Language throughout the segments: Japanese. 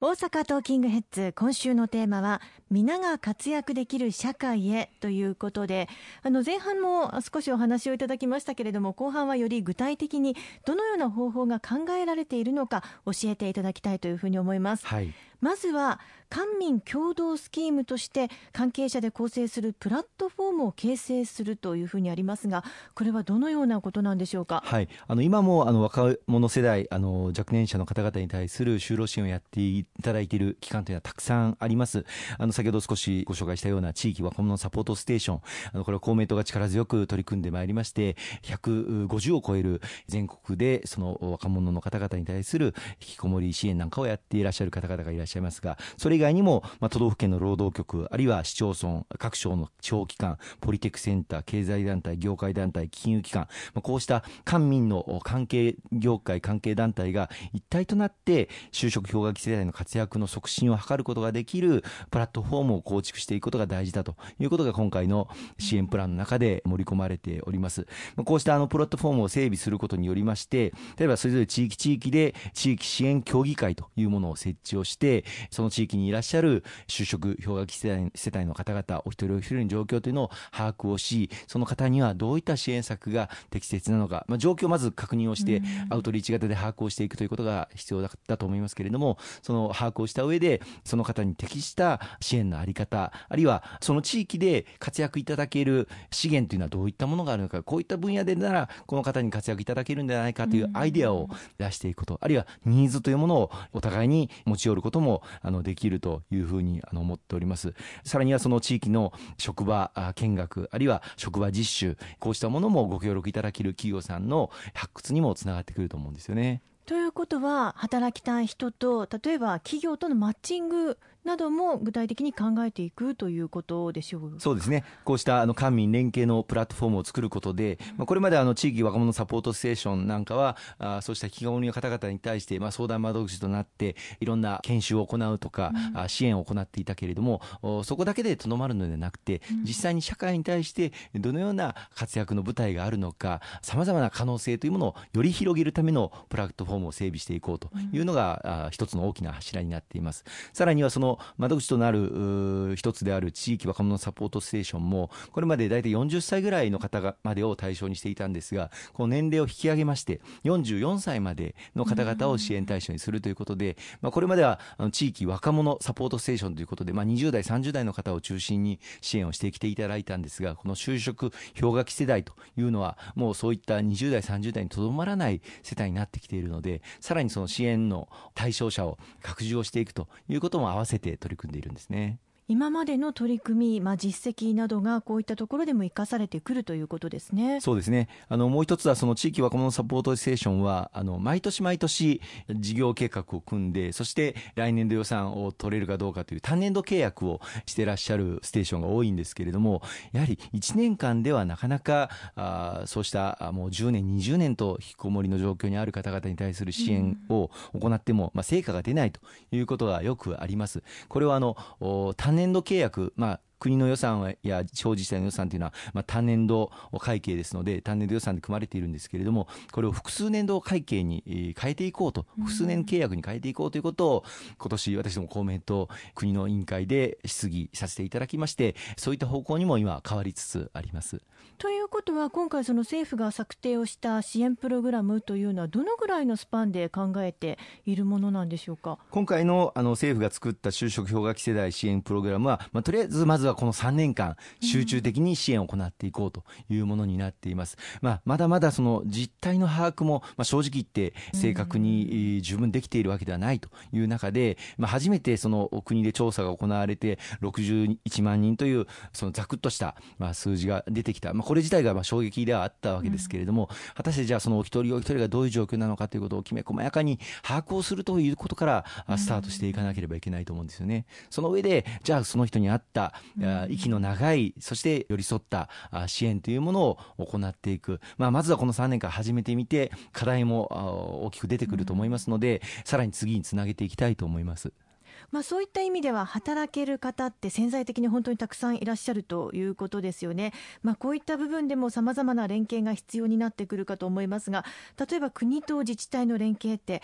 大阪トーキングヘッズ今週のテーマは皆が活躍できる社会へということであの前半も少しお話をいただきましたけれども後半はより具体的にどのような方法が考えられているのか教えていただきたいというふうに思います、はい、まずは官民共同スキームとして関係者で構成するプラットフォームを形成するというふうにありますがこれはどのようなことなんでしょうか、はい、あの今もあの若者世代あの若年者の方々に対する就労支援をやっていただいている機関というのはたくさんあります。あの先ほど少しご紹介したような地域若者サポートステーション。あのこれは公明党が力強く取り組んでまいりまして150を超える全国でその若者の方々に対する引きこもり支援なんかをやっていらっしゃる方々がいらっしゃいます。っしゃいますがそれ以外にも、まあ、都道府県の労働局あるいは市町村各省の地方機関ポリテックセンター経済団体業界団体金融機関、まあ、こうした官民の関係業界関係団体が一体となって就職氷河期世代の活躍の促進を図ることができるプラットフォームを構築していくことが大事だということが今回の支援プランの中で盛り込まれております。まあ、こうしたあのプラットフォームを整備することによりまして例えばそれぞれ地域地域で地域支援協議会というものを設置をしてその地域にいらっしゃる就職氷河期世代世帯の方々お一人お一人の状況というのを把握をしその方にはどういった支援策が適切なのか、まあ、状況をまず確認をしてアウトリーチ型で把握をしていくということが必要だと思いますけれどもその把握をした上でその方に適した支援の在り方あるいはその地域で活躍いただける資源というのはどういったものがあるのかこういった分野でならこの方に活躍いただけるんじゃないかというアイデアを出していくことあるいはニーズというものをお互いに持ち寄ることももあのできるというふうにあの思っておりますさらにはその地域の職場見学あるいは職場実習こうしたものもご協力いただける企業さんの発掘にもつながってくると思うんですよね。ということは働きたい人と例えば企業とのマッチングなども具体的に考えていくということでしょう。そうですね、こうしたあの官民連携のプラットフォームを作ることで、まあ、これまであの地域若者サポートステーションなんかは、あそうした引きこもりの方々に対して、まあ、相談窓口となって、いろんな研修を行うとか、うん、支援を行っていたけれども、そこだけでとどまるのではなくて、実際に社会に対してどのような活躍の舞台があるのか、さまざまな可能性というものをより広げるためのプラットフォームを整備していこうというのが、うん、一つの大きな柱になっています。さらにはその窓口となる一つである地域若者サポートステーションもこれまで大体40歳ぐらいの方がまでを対象にしていたんですがこの年齢を引き上げまして44歳までの方々を支援対象にするということで、まあ、これまでは地域若者サポートステーションということで、まあ、20代30代の方を中心に支援をしてきていただいたんですがこの就職氷河期世代というのはもうそういった20代30代にとどまらない世帯になってきているのでさらにその支援の対象者を拡充をしていくということも合わせて取り組んでいるんですね。今までの取り組み、まあ、実績などがこういったところでも生かされてくるということですね。そうですね。あのもう一つはその地域若者サポートステーションはあの毎年毎年事業計画を組んでそして来年度予算を取れるかどうかという単年度契約をしていらっしゃるステーションが多いんですけれどもやはり1年間ではなかなかあそうしたもう10年20年と引きこもりの状況にある方々に対する支援を行っても、まあ、成果が出ないということがよくあります。これはあの単年度契約、まあ、国の予算や地方自治体の予算というのは、まあ、単年度会計ですので単年度予算で組まれているんですけれどもこれを複数年度会計に変えていこうと複数年契約に変えていこうということを今年私ども公明党国の委員会で質疑させていただきましてそういった方向にも今変わりつつあります。ということは今回その政府が策定をした支援プログラムというのはどのぐらいのスパンで考えているものなんでしょうか？今回のあの政府が作った就職氷河期世代支援プログラムは、まあ、とりあえずまずはこの3年間集中的に支援を行っていこうというものになっています、まあ、まだまだその実態の把握も、まあ、正直言って正確に十分できているわけではないという中で、まあ、初めてその国で調査が行われて61万人というそのざくっとしたまあ数字が出てきた、まあ、これ自体がまあ衝撃ではあったわけですけれども、果たしてじゃあそのお一人お一人がどういう状況なのかということをきめ細やかに把握をするということからスタートしていかなければいけないと思うんですよね。その上でじゃあその人に合った息の長いそして寄り添った支援というものを行っていく、まあ、まずはこの3年間始めてみて課題も大きく出てくると思いますので、さらに次につなげていきたいと思います。まあ、そういった意味では働ける方って潜在的に本当にたくさんいらっしゃるということですよね。まあ、こういった部分でもさまざまな連携が必要になってくるかと思いますが例えば国と自治体の連携って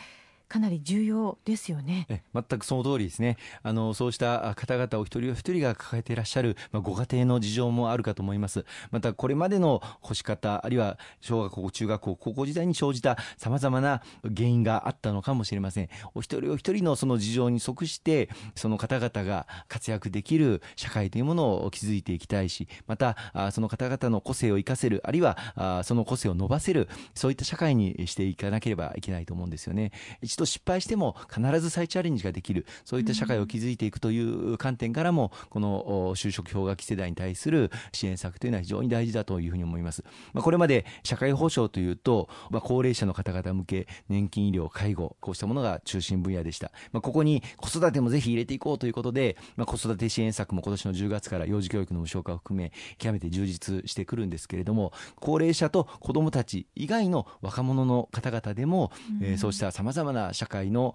かなり重要ですよね。全くその通りですね。あのそうした方々お一人お一人が抱えていらっしゃる、まあ、ご家庭の事情もあるかと思います。またこれまでの干し方あるいは小学校中学校高校時代に生じたさまざまな原因があったのかもしれません。お一人お一人のその事情に即してその方々が活躍できる社会というものを築いていきたいしまたその方々の個性を生かせるあるいはその個性を伸ばせるそういった社会にしていかなければいけないと思うんですよね。一度失敗しても必ず再チャレンジができる。そういった社会を築いていくという観点からもこの就職氷河期世代に対する支援策というのは非常に大事だというふうに思います、まあ、これまで社会保障というと、まあ、高齢者の方々向け年金医療介護こうしたものが中心分野でした、まあ、ここに子育てもぜひ入れていこうということで、まあ、子育て支援策も今年の10月から幼児教育の無償化を含め極めて充実してくるんですけれども高齢者と子どもたち以外の若者の方々でも、うん、えー、そうしたさまざまな社会の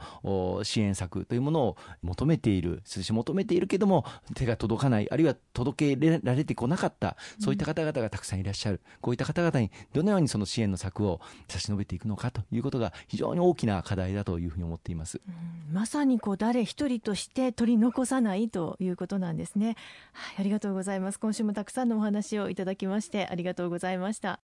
支援策というものを求めているそして求めているけども手が届かないあるいは届けられてこなかったそういった方々がたくさんいらっしゃる、こういった方々にどのようにその支援の策を差し伸べていくのかということが非常に大きな課題だというふうに思っています、うん、まさにこう誰一人として取り残さないということなんですね、はい、ありがとうございます。今週もたくさんのお話をいただきましてありがとうございました。